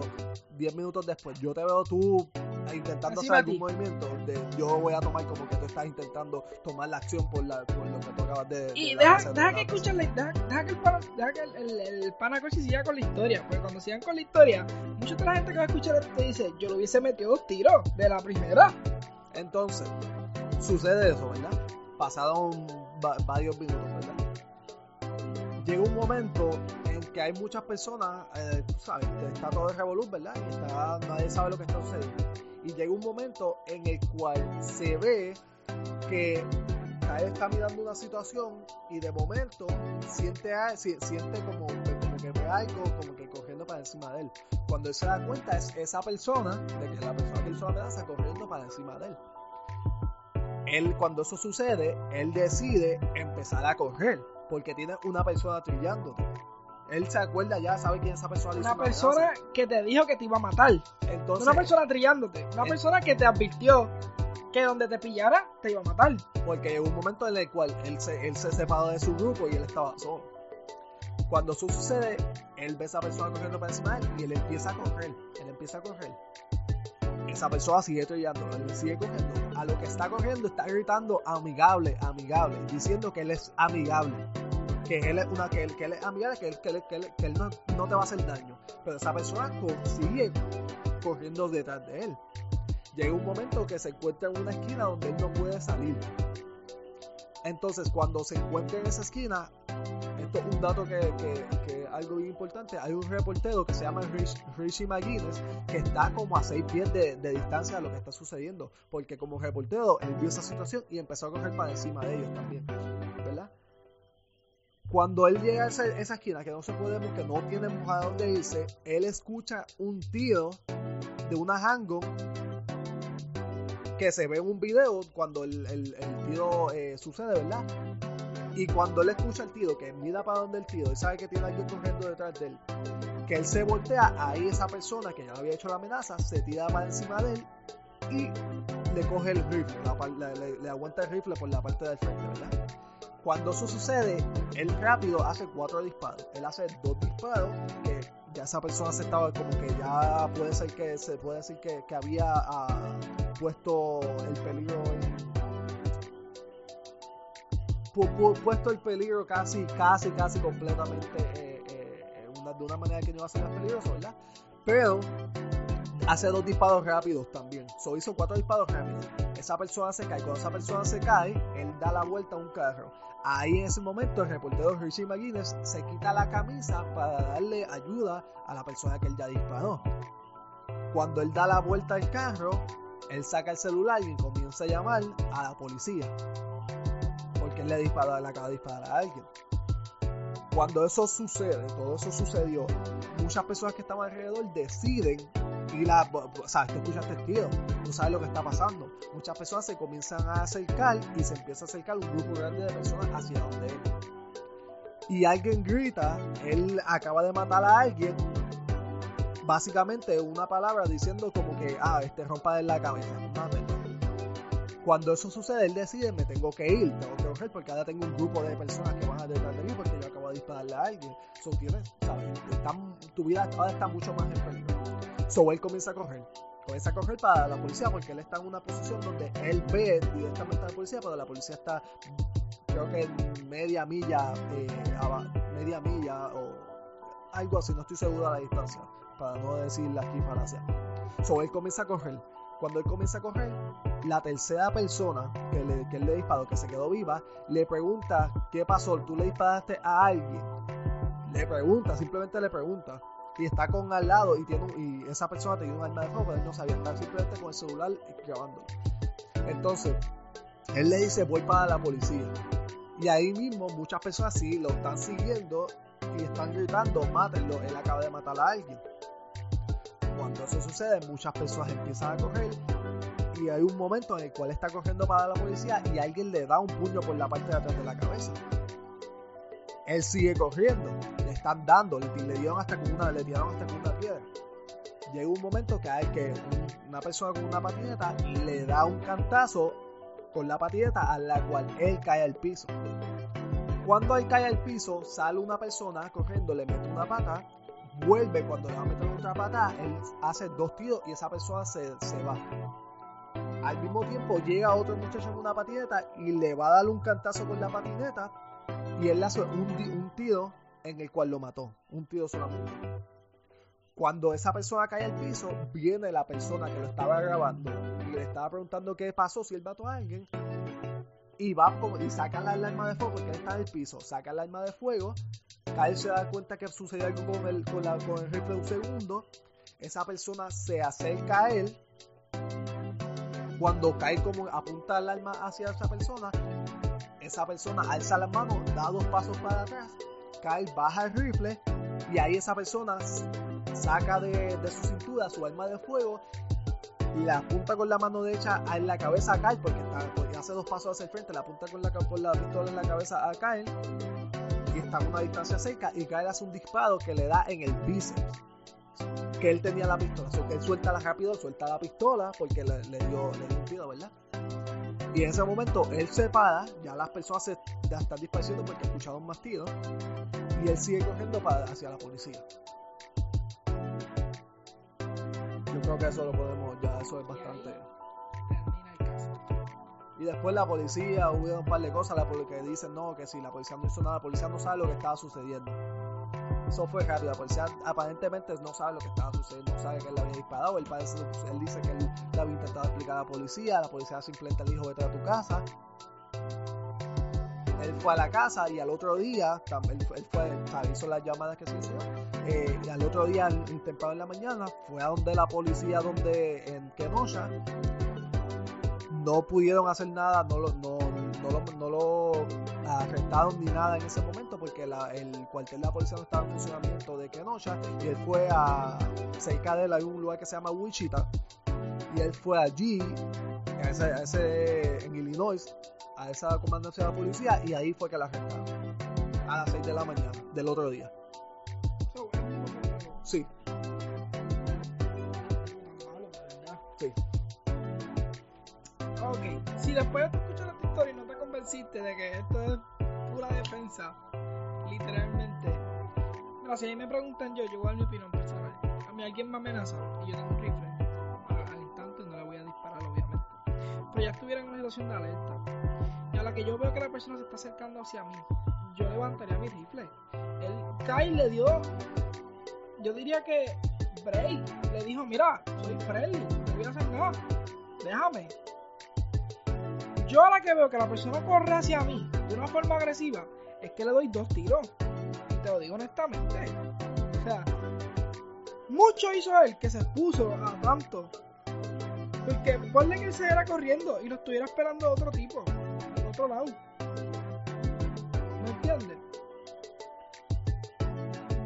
10 minutos después yo te veo tú intentando hacer algún movimiento, de, yo voy a tomar como que tú estás intentando tomar la acción por, la, por lo que tú acabas de... Y de deja, que escuchen deja, deja que el pana, deja que el, el, el pana Corsi siga con la historia, porque cuando sigan con la historia, mucha de la gente que va a escuchar esto te dice, yo lo hubiese metido dos tiros de la primera. Entonces, sucede eso, ¿verdad? Pasaron va- varios minutos, ¿verdad? Llega un momento en que hay muchas personas, eh, tú ¿sabes? Está todo el revolú, ¿verdad? Y está, nadie sabe lo que está sucediendo. Y llega un momento en el cual se ve que está mirando una situación y de momento siente, siente como, que ve algo, como que corriendo para encima de él. Cuando él se da cuenta es esa persona, de que la persona que hizo la amenaza corriendo para encima de él. Él, cuando eso sucede, él decide empezar a correr, porque tiene una persona trillándote. Él se acuerda ya, sabe quién es esa persona. Una persona que te dijo que te iba a matar. Entonces, una persona trillándote. Una en- persona que te advirtió que donde te pillara te iba a matar. porque llegó un momento en el cual él se, él se separó de su grupo y él estaba solo. Cuando eso sucede, él ve a esa persona corriendo para encima de él y él empieza a correr. Él empieza a correr. Esa persona sigue trillando, él sigue corriendo. A lo que está corriendo está gritando amigable, amigable, diciendo que él es amigable. Que él es una, que él, que él es amigable, que él, que él, que él- que él no, no te va a hacer daño. Pero esa persona co- sigue corriendo detrás de él. Llega un momento que se encuentra en una esquina donde él no puede salir. Entonces, cuando se encuentra en esa esquina, esto es un dato que, que, algo importante. Hay un reportero que se llama Rich- Richie McGuinness que está como a 6 pies de, de distancia de lo que está sucediendo. Porque como reportero, él vio esa situación y empezó a correr para encima de ellos también. ¿Verdad? Cuando él llega a esa, esquina que no se puede, que no tiene a dónde irse, él escucha un tiro de una handgun que se ve en un video cuando el, tiro eh, sucede, ¿verdad? Y cuando él escucha el tiro, que mira para donde el tiro, él sabe que tiene alguien corriendo detrás de él, que él se voltea, ahí esa persona que ya le había hecho la amenaza se tira para encima de él y le coge el rifle, le- le aguanta el rifle por la parte del frente, ¿verdad? Cuando eso sucede, él rápido hace cuatro disparos. Él hace dos disparos que ya esa persona se estaba como que ya puede ser que se puede decir que, que había ah, puesto el peligro en pu- pu- puesto el peligro casi casi casi completamente eh, eh, de una manera que no iba a ser más peligroso verdad pero hace dos disparos rápidos también. So hizo cuatro disparos rápidos esa persona se cae cuando esa persona se cae él da la vuelta a un carro Ahí en ese momento el reportero Richie McGuinness se quita la camisa para darle ayuda a la persona que él ya disparó. Cuando él da la vuelta al carro, él saca el celular y comienza a llamar a la policía. Porque él le disparó, le acaba de disparar a alguien. Cuando eso sucede, todo eso sucedió, muchas personas que estaban alrededor deciden ir a, o sea, tú escuchaste el tiro, tú sabes lo que está pasando. Muchas personas se comienzan a acercar y se empieza a acercar un grupo grande de personas hacia donde él. Y alguien grita, él acaba de matar a alguien, básicamente una palabra diciendo como que, ah, este rompa de la cabeza. Cuando eso sucede, él decide, me tengo que ir, tengo que correr porque ahora tengo un grupo de personas que van a detrás de mí porque yo acabo de dispararle a alguien. So, tienes, ¿sabes? Están- tu vida ahora está mucho más en peligro. So, él comienza a correr. Comienza a correr para la policía porque él está en una posición donde él ve directamente a la policía, pero la policía está, creo que media milla, eh, media milla o algo así, no estoy seguro de la distancia, para no decir para allá. So, él comienza a correr. Cuando él comienza a correr, la tercera persona que, le, él le disparó, que se quedó viva, le pregunta, ¿qué pasó? ¿Tú le disparaste a alguien? Le pregunta, simplemente le pregunta. Y está con al lado y, tiene, y esa persona tenía un arma de fuego, él no sabía estar simplemente con el celular grabando. Entonces, él le dice, voy para la policía. Y ahí mismo muchas personas sí lo están siguiendo y están gritando, mátenlo, él acaba de matar a alguien. Eso sucede, muchas personas empiezan a correr y hay un momento en el cual está corriendo para la policía y alguien le da un puño por la parte de atrás de la cabeza. Él sigue corriendo, le están dando, le, le dieron hasta con una, le tiraron hasta con una piedra. llega un momento que hay que un- una persona con una patineta le da un cantazo con la patineta a la cual él cae al piso. Cuando él cae al piso, sale una persona corriendo, le mete una pata, vuelve, cuando le va a meter otra pata, él hace dos tiros y esa persona se, se va. Al mismo tiempo llega otro muchacho en una patineta y le va a dar un cantazo con la patineta y él hace un, un tiro en el cual lo mató, un tiro solamente. Cuando esa persona cae al piso, viene la persona que lo estaba grabando y le estaba preguntando qué pasó, si él mató a alguien. Y va como- y saca la alarma de fuego porque él está en el piso. Saca la arma de fuego. Kyle se da cuenta que sucedió algo con el, con la- el rifle un segundo. Esa persona se acerca a él. Cuando Kyle como apunta el arma hacia esa persona, esa persona alza las manos, da dos pasos para atrás. Kyle baja el rifle y ahí esa persona saca de, de su cintura su arma de fuego la apunta con la mano derecha en la cabeza a Kyle porque, está, porque hace dos pasos hacia el frente, la apunta con la, pistola en la cabeza a Kyle y está a una distancia cerca y Kyle hace un disparo que le da en el bíceps que él tenía la pistola, o él suelta la rápido, suelta la pistola porque le, le dio, le dio un tiro, ¿verdad? Y en ese momento él se para, ya las personas ya están disparando porque escucharon más tiros y él sigue corriendo para, hacia la policía. Yo creo que eso lo podemos, ya eso es bastante. Y después la policía, hubo un par de cosas la que dicen no, que si la policía no hizo nada, la policía no sabe lo que estaba sucediendo. Eso fue rápido, la policía aparentemente no sabe lo que estaba sucediendo, no sabe que él le había disparado, él, dice que él le había intentado explicar a la policía, la policía simplemente le dijo vete a tu casa. Él fue a la casa y al otro día, él, fue- hizo las llamadas que se hicieron, eh, y al otro día, temprano en la mañana, fue a donde la policía, donde en Kenosha, no pudieron hacer nada, no lo, no, no lo, no lo arrestaron ni nada en ese momento porque el cuartel de la policía no estaba en funcionamiento de Kenosha y él fue a cerca de él hay un lugar que se llama Wichita y él fue allí a ese, a ese- en Illinois a esa comandancia de la policía y ahí fue que la arrestaron a las 6 de la mañana del otro día si después de escuchar esta historia y no te convenciste de que esto es pura defensa, literalmente. Mira, si a mí me preguntan yo, yo voy a dar mi opinión personal. A mí alguien me amenaza y yo tengo un rifle. Al, instante no le voy a disparar, obviamente. Pero ya estuviera en una situación de alerta. Y a la que yo veo que la persona se está acercando hacia mí, yo levantaría mi rifle. El Kyle le dio, yo diría que break. Le dijo, mira, soy friendly, no voy a hacer nada. Déjame. Yo a la que veo que la persona corre hacia mí de una forma agresiva, es que le doy dos tiros. Y te lo digo honestamente. O sea, mucho hizo él que se expuso a tanto. Porque ponle que él se era corriendo y lo estuviera esperando otro tipo, en otro lado. ¿Me entiendes?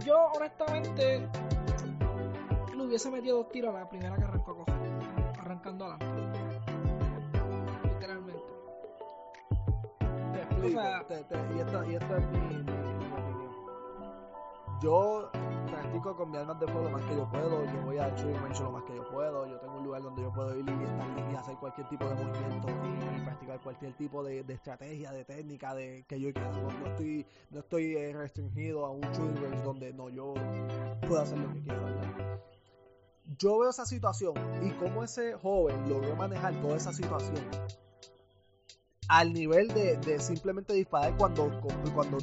Yo honestamente le hubiese metido dos tiros a la primera que arrancó a coger, arrancando adelante. Te explico, O sea- te- te- y, esta, y esta es mi, mi- mi opinión. Yo practico con mi armas de fuego lo más que yo puedo, yo voy al shooting range lo más que yo puedo, yo tengo un lugar donde yo puedo ir y, estar, y hacer cualquier tipo de movimiento y, y practicar cualquier tipo de, de estrategia, de técnica, de que yo quiera. No, no estoy, no estoy eh, restringido a un range donde no, yo puedo hacer lo que quiera, ¿verdad? Yo veo esa situación y cómo ese joven logró manejar toda esa situación al nivel de, de simplemente disparar cuando, cuando,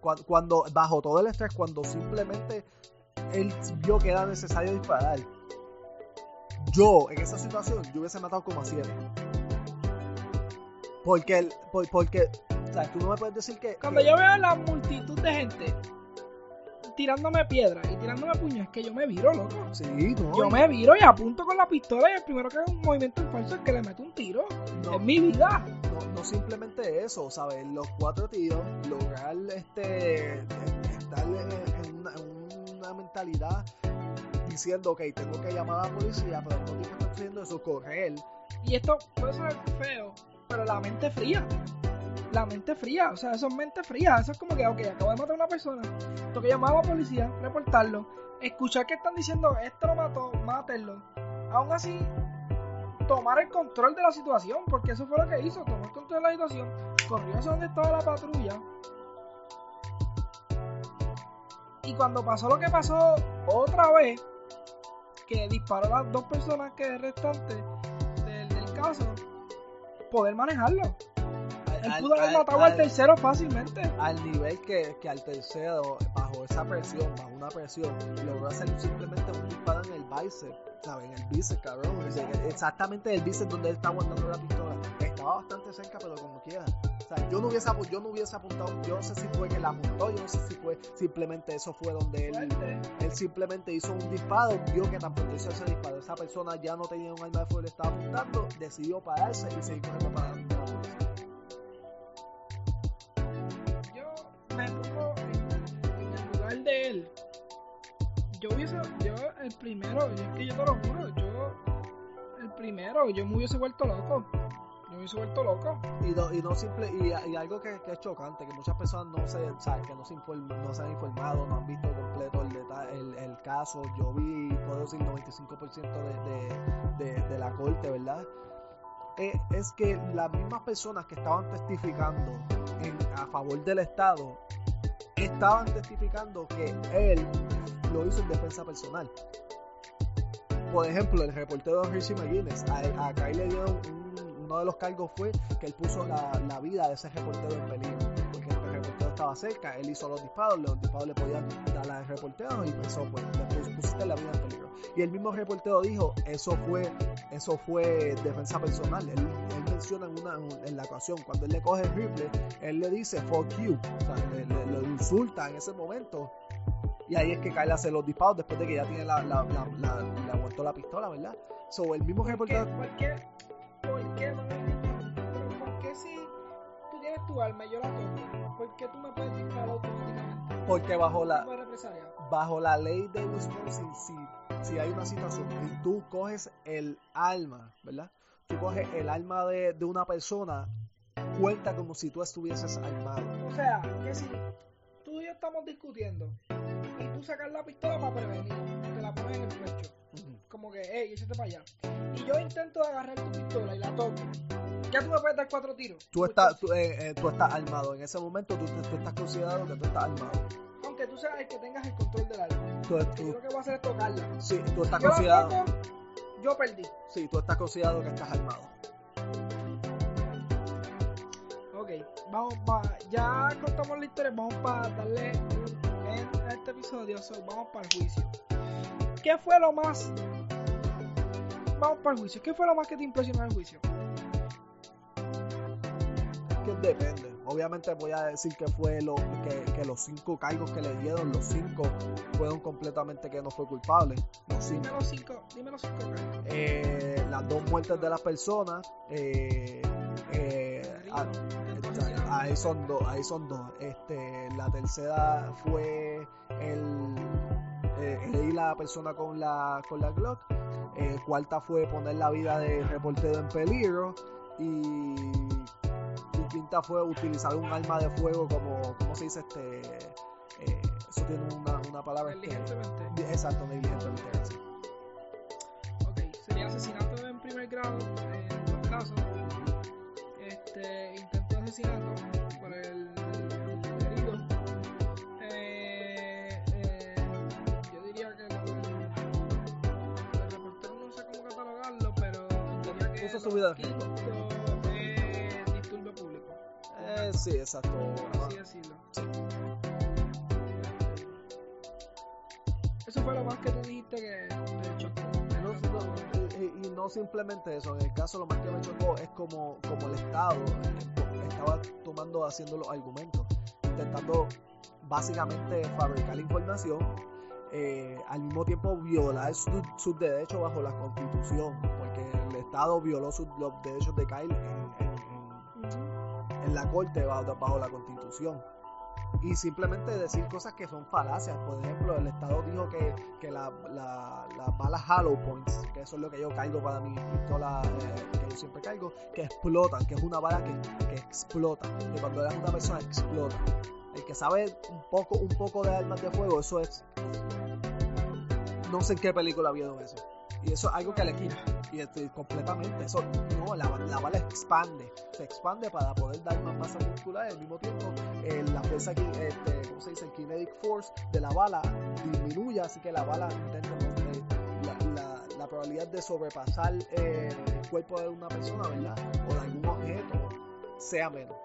cuando, cuando bajo todo el estrés, cuando simplemente él vio que era necesario disparar. Yo, en esa situación, yo hubiese matado como a siete. Porque, el, por- porque, o sea, tú no me puedes decir que... Cuando que- yo veo la multitud de gente tirándome piedras y tirándome puños, es que yo me viro, loco. Sí, no, Yo me viro y apunto con la pistola y el primero que haga un movimiento en falso es que le meto un tiro. no, Es mi vida. no, no simplemente eso, ¿sabes? Los cuatro tiros, lograr este, estar en una, en una mentalidad diciendo, ok, tengo que llamar a la policía, pero no tiempo está haciendo eso, correr. Y esto puede sonar feo, pero la mente fría. La mente fría, o sea, eso es mente fría, eso es como que, ok, acabo de matar a una persona, tengo que llamar a la policía, reportarlo, escuchar que están diciendo, esto lo mató, mátenlo, aún así, tomar el control de la situación, porque eso fue lo que hizo, tomó el control de la situación, corrió hacia donde estaba la patrulla, y cuando pasó lo que pasó otra vez, que disparó a las dos personas que restantes del, del caso, poder manejarlo. Él Al- pudo haber matado al al- tercero fácilmente. al nivel que, que al tercero, bajo esa presión, bajo una presión, logró hacer simplemente un disparo en el bíceps, ¿sabes? En el bíceps, cabrón. O sea, exactamente el bíceps donde él está aguantando la pistola. Estaba bastante cerca, pero como quiera. O sea, yo no hubiese, yo no hubiese apuntado, yo no sé si fue que la apuntó, yo no sé si fue simplemente eso fue donde él, él simplemente hizo un disparo, vio que tan pronto hizo ese disparo, esa persona ya no tenía un arma de fuego, le estaba apuntando, decidió pararse y seguir corriendo para adelante. Yo hubiese, yo el primero, es que yo te lo juro, yo el primero, yo me hubiese vuelto loco. Yo me hubiese vuelto loco. Y no, y no simple, y, algo que, es chocante, que muchas personas no se, que no se, han informado, no han visto completo el, deta- el, el caso. Yo vi, puedo decir, 95% de, de, de, de la corte, ¿verdad? Eh, es que las mismas personas que estaban testificando en, a favor del Estado estaban testificando que él lo hizo en defensa personal. Por ejemplo, el reportero Richie McGuinness, a, a le dieron un- uno de los cargos fue que él puso la, vida de ese reportero en peligro. Porque el reportero estaba cerca, él hizo los disparos, los disparos le podían dar al reportero y pensó, pues, le pus- pusiste la vida en peligro. Y el mismo reportero dijo, eso fue, eso fue defensa personal. Él, menciona en, una, en la ocasión, cuando él le coge el rifle, él le dice, fuck you. O sea, le, le- insulta en ese momento. Y ahí es que Kyle hace los disparos después de que ya tiene la, la, la, la- le la pistola, ¿verdad? So, el mismo ¿Por qué? reportero... ¿Por qué? ¿Por qué? ¿por qué si tú tienes tu arma y yo la toco? ¿Por qué tú me puedes disparar automáticamente? Porque bajo ¿Qué la, bajo la ley de Wisconsin, si, si hay una situación y tú coges el alma, ¿verdad? Tú coges el alma de, de una persona, cuenta como si tú estuvieses armado. O sea, que si tú y yo estamos discutiendo tú sacas la pistola para prevenir, te la pones en el pecho, como que, hey, échate para allá. Y yo intento agarrar tu pistola y la toco. Ya tú me puedes dar cuatro tiros. Tú estás, tú, eh, eh, tú estás armado. En ese momento tú, tú estás considerado que tú estás armado. Aunque tú seas el que tengas el control del arma. Tú, Yo lo que voy a hacer es tocarla. sí, tú estás Yo considerado. toco, yo perdí. Sí, tú estás considerado que estás armado. Ok, vamos para. Ya contamos la historia, vamos para darle un end a este episodio. so, vamos para el juicio. ¿Qué fue lo más. Vamos para el juicio. ¿Qué fue lo más que te impresionó en el juicio? que depende. Obviamente voy a decir que fue lo que, que los cinco cargos que le dieron, los cinco fueron completamente que no fue culpable. Los cinco. Dime los cinco, dime los cinco cargos. Eh, las dos muertes de las personas. eh, eh, ahí son dos, ahí son dos. Este, la tercera fue el, eh, la persona con la con la Glock. Eh, cuarta fue poner la vida del reportero en peligro y, y quinta fue utilizar un arma de fuego como, ¿cómo se dice? Este, eh, eso tiene una, una palabra. Negligentemente. exacto, negligentemente. gracias. Ok, sería asesinato en primer grado en dos casos. Este, asesinato por el, el herido. Eh, eh, yo diría que el reportero no sé cómo catalogarlo, pero diría que Puso su vida es disturbio público. Eh, sí, exacto. por así decirlo. Eso fue lo más que tú dijiste que te chocó. Y, y no simplemente eso, en el caso lo más que me chocó es como, como el Estado estaba tomando, haciendo los argumentos, intentando básicamente fabricar información, eh, al mismo tiempo violar su- sus derechos bajo la Constitución, porque el Estado violó sus, los derechos de Kyle en, en- en- en la Corte bajo, bajo la Constitución. Y simplemente decir cosas que son falacias. Por ejemplo, el Estado dijo que, que la, la, las balas Hollow Points, que eso es lo que yo caigo para mi pistola, eh, que yo siempre caigo, que explotan, que es una bala que, que explota, que cuando eres una persona explota. El que sabe un poco, un poco de armas de fuego, eso es. No sé en qué película vieron eso. Y eso es algo que le quita. Y este, completamente. Eso no, la, la, bala expande. Se expande para poder dar más masa muscular. Y al mismo tiempo, eh, la fuerza, este, ¿cómo se dice? El kinetic force de la bala disminuye. Así que la bala, la, la, la probabilidad de sobrepasar eh, el cuerpo de una persona, ¿verdad? O de algún objeto, sea menos.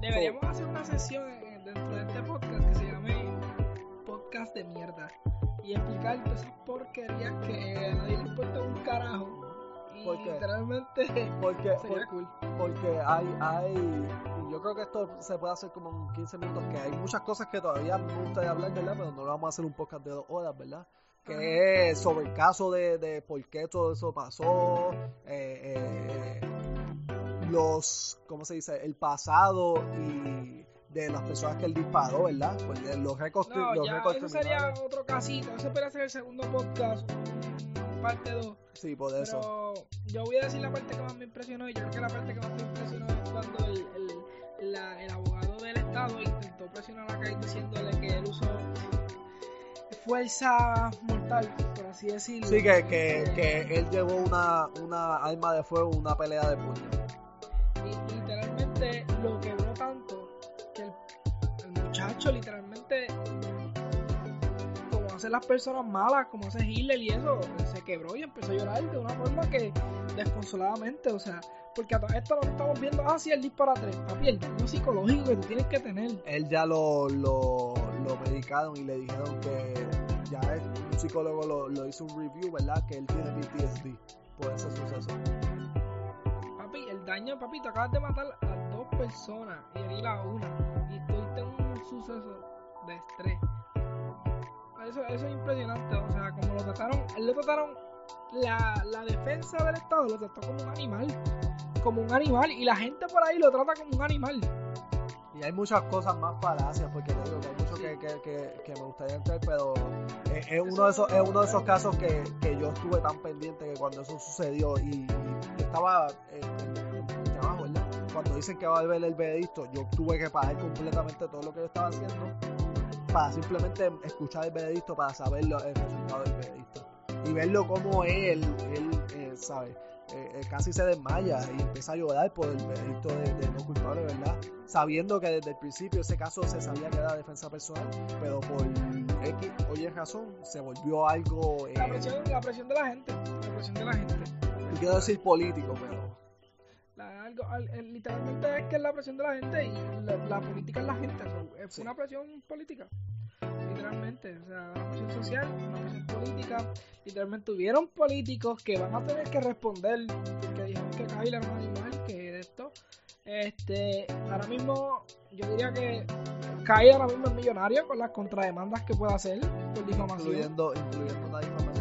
Deberíamos hacer una sesión dentro de este podcast que se llame Podcast de Mierda y explicar todas esas porquerías que a nadie le importa un carajo. Y literalmente porque, sería cool. Porque hay, hay, yo creo que esto se puede hacer como en 15 minutos, que hay muchas cosas que todavía me gustaría hablar, ¿verdad? Pero no lo vamos a hacer un podcast de dos horas, ¿verdad? Que es sobre el caso de, de por qué todo eso pasó, eh, eh, los, ¿cómo se dice? El pasado y de las personas que él disparó, ¿verdad? Pues de los récords No, los ya, récords eso sería otro casito. Eso puede ser el segundo podcast, parte 2. Sí, por eso. Pero yo voy a decir la parte que más me impresionó y yo creo que la parte que más me impresionó es cuando el, el, la- el abogado del Estado intentó presionar a Kai diciéndole que él usó fuerza mortal, por así decirlo. Sí, que, que, que él llevó una, una arma de fuego, una pelea de puño. Y literalmente lo literalmente, como hacen las personas malas, como hace Hitler y eso, se quebró y empezó a llorar de una forma que desconsoladamente, o sea, porque a todo esto lo que estamos viendo, ah, sí, el disparo a tres, papi, el daño psicológico que tú tienes que tener. Él ya lo, lo, lo medicaron y le dijeron que ya es- un psicólogo lo, lo hizo un review, ¿verdad? Que él tiene PTSD por ese suceso. Papi, el daño, papi, te acabas de matar a dos personas y herir a una. Suceso de estrés. Eso, eso es impresionante. O sea, como lo trataron, él lo trataron, la, la defensa del Estado lo trató como un animal. Como un animal. Y la gente por ahí lo trata como un animal. Y hay muchas cosas más falacias, porque te digo que hay mucho Sí. que, que, que, que me gustaría entrar, pero es, es uno de esos, es uno de esos casos que, que yo estuve tan pendiente que cuando eso sucedió y, y estaba en, en- Cuando dicen que va a haber el veredicto, yo tuve que parar completamente todo lo que yo estaba haciendo para simplemente escuchar el veredicto, para saber lo- el resultado del veredicto. Y verlo como él, él, eh, ¿sabe? Eh, eh, casi se desmaya y empieza a llorar por el veredicto de, de no culpable, ¿verdad? Sabiendo que desde el principio ese caso se sabía que era defensa personal, pero por X o Y razón se volvió algo, eh, La presión, la presión de la gente. La presión de la gente. no quiero decir político, pero algo, al- el- literalmente es que es la presión de la gente y la, la política es la gente. es Sí. una presión política. Literalmente, o sea, una presión social, una presión política. Literalmente hubieron políticos que van a tener que responder porque dijeron que Kyle era un animal, que esto. Este, ahora mismo, yo diría que Kyle ahora mismo es millonario con las contrademandas que puede hacer por difamación. incluyendo, incluyendo una difamación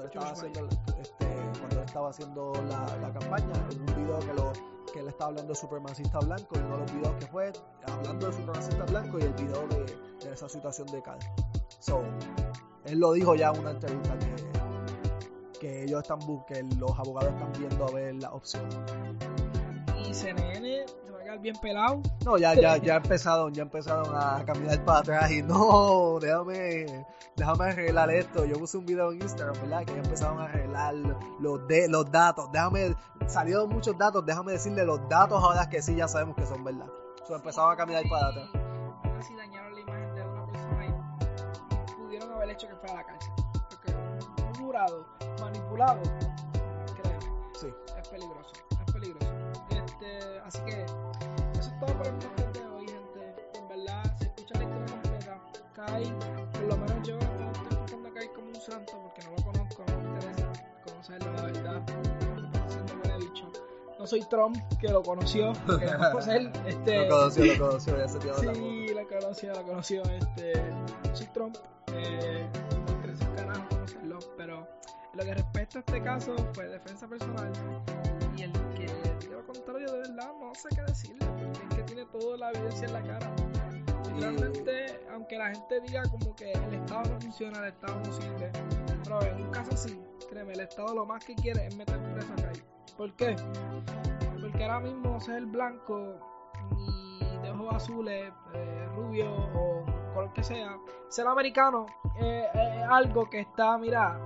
cuando él estaba haciendo, este, cuando él estaba haciendo la, la campaña, en un video que lo que él estaba hablando de supremacista blanco, y uno de los videos que fue hablando de supremacista blanco y el video de, de esa situación de Cal. So, él lo dijo ya en una entrevista que, que ellos están que los abogados están viendo a ver la opción. Y CNN se va a quedar bien pelado. No, ya, ya, ya empezaron, ya empezaron a caminar para atrás y no, déjame, déjame arreglar esto. Yo puse un video en Instagram, ¿verdad? Que ya empezaron a arreglar los de, los datos. Déjame, salieron muchos datos, déjame decirle los datos ahora que sí ya sabemos que son verdad. So, empezaron a caminar para atrás. Así dañaron la imagen de una persona y pudieron haber hecho que fuera a la cárcel. Porque un jurado manipulado, así que eso es todo por el podcast de hoy, gente. En verdad, si escuchan la historia completa, Kai, por lo menos yo no estoy tratando a Kai como un santo porque no lo conozco, no me interesa conocerlo, la verdad. Bicho. No soy Trump, que lo conoció, que lo conocer, este, Lo conoció, lo conoció, ya se tiró la foto. Sí, lo conoció, lo conoció. Este, soy Trump. Eh, no interesa un carajo conocerlo, pero lo que respecta a este caso fue defensa personal y el contrario de verdad no sé qué decirle, porque es que tiene toda la evidencia en la cara. Realmente, aunque la gente diga como que el Estado no funciona, el Estado no sirve, pero en un caso así, créeme, el Estado lo más que quiere es meter preso a Kai. ¿Por qué? Porque ahora mismo ser blanco y de ojos azules, eh, rubio o color que sea, ser americano eh, es algo que está, mira,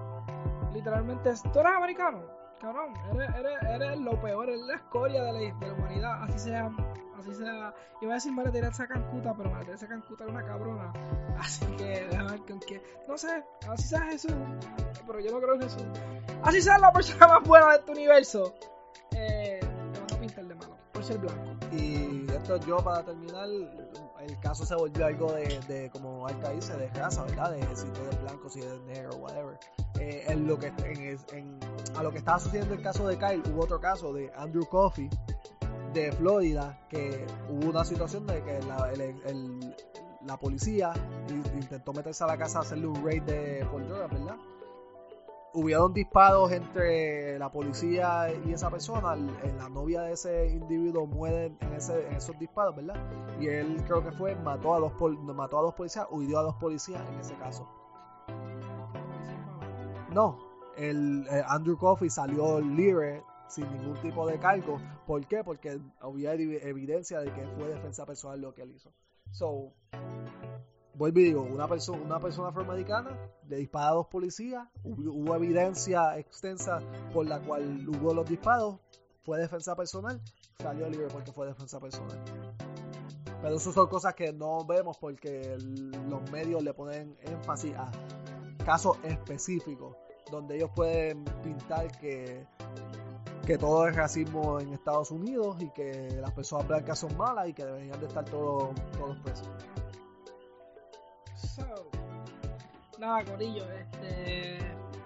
literalmente, tú eres americano, cabrón, eres, eres, eres lo peor, eres la escoria de la, de la humanidad, así sea así sea. Iba a decir María Teresa Cancuta, pero María Teresa Cancuta es una cabrona. Así que, qué. No sé, así sea Jesús. Pero yo no creo en Jesús. Así sea la persona más buena de este universo. Eh, me van a pintar de malo, por ser blanco. Y esto yo para terminar, el caso se volvió algo de, de como Arca dice, de raza, ¿verdad? De si tú eres blanco, si eres negro, whatever. Eh, en lo que, en, en, a lo que estaba sucediendo el caso de Kyle, hubo otro caso de Andrew Coffey, de Florida que hubo una situación de que la, el, la policía intentó meterse a la casa a hacerle un raid de por ¿verdad? Hubieron disparos entre la policía y esa persona. La novia de ese individuo muere en, ese, en esos disparos, ¿verdad? Y él creo que fue, mató a dos, mató a dos policías, huyó a dos policías en ese caso. No, el, el Andrew Coffey salió libre sin ningún tipo de cargo. ¿Por qué? Porque había evidencia de que fue defensa personal lo que él hizo. So, vuelvo y digo, una persona, una persona afroamericana le dispara a dos policías, hubo, evidencia extensa por la cual hubo los disparos, fue defensa personal, salió libre porque fue defensa personal. Pero eso son cosas que no vemos porque los medios le ponen énfasis a casos específicos, donde ellos pueden pintar que que todo es racismo en Estados Unidos y que las personas blancas son malas y que deberían de estar todos, todos presos. So, nada, Corillo, este,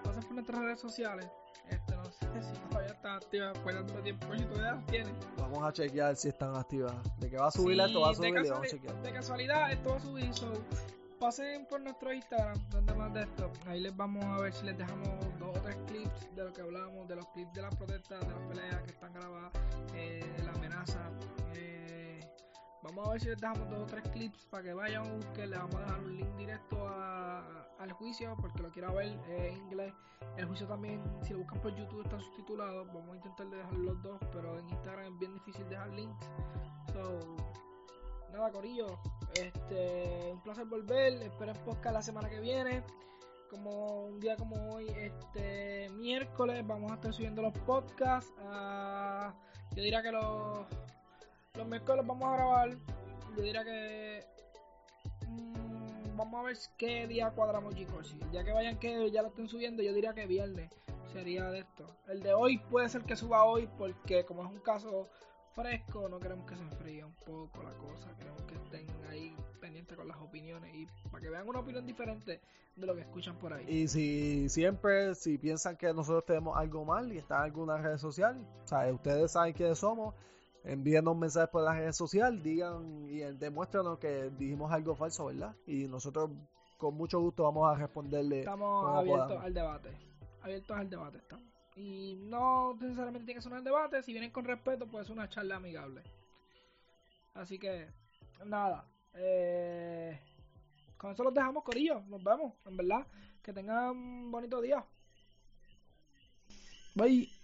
pasen por nuestras redes sociales. Este, no sé si todavía están activas por tanto tiempo, si todavía las tienen. Vamos a chequear si están activas. De que va a subir sí, esto, va a subir de, vamos a chequear. de casualidad, esto va a subir. So, pasen por nuestro Instagram, donde más de esto. Ahí les vamos a ver si les dejamos dos o tres clips de lo que hablamos, de los clips de las protestas, de las peleas que están grabadas, eh, de la amenaza. Eh, vamos a ver si les dejamos dos o tres clips para que vayan que les vamos a dejar un link directo a, al juicio, porque lo quiero ver en inglés. El juicio también, si lo buscan por YouTube, están subtitulados. Vamos a intentar dejar los dos, pero en Instagram es bien difícil dejar links. So, nada, Corillo. Este, un placer volver. Espero podcast la semana que viene. Como un día como hoy, este miércoles, vamos a estar subiendo los podcasts. Uh, yo diría que los, los miércoles vamos a grabar. Yo diría que mmm, vamos a ver qué día cuadramos chicos. Ya que vayan que ya lo estén subiendo, yo diría que viernes sería de esto. El de hoy puede ser que suba hoy porque como es un caso fresco, no queremos que se enfríe un poco la cosa, queremos que estén ahí pendientes con las opiniones y para que vean una opinión diferente de lo que escuchan por ahí. Y si siempre, si piensan que nosotros tenemos algo mal y está en alguna red social, ustedes saben quiénes somos, envíenos mensajes por las redes sociales, digan y demuéstranos que dijimos algo falso, ¿verdad? Y nosotros con mucho gusto vamos a responderle. Estamos abiertos al debate, abiertos al debate estamos. Y no necesariamente tiene que ser un debate, si vienen con respeto, puede ser una charla amigable. Así que, nada. Eh, con eso los dejamos, Corillo. Nos vemos, en verdad. Que tengan un bonito día. Bye.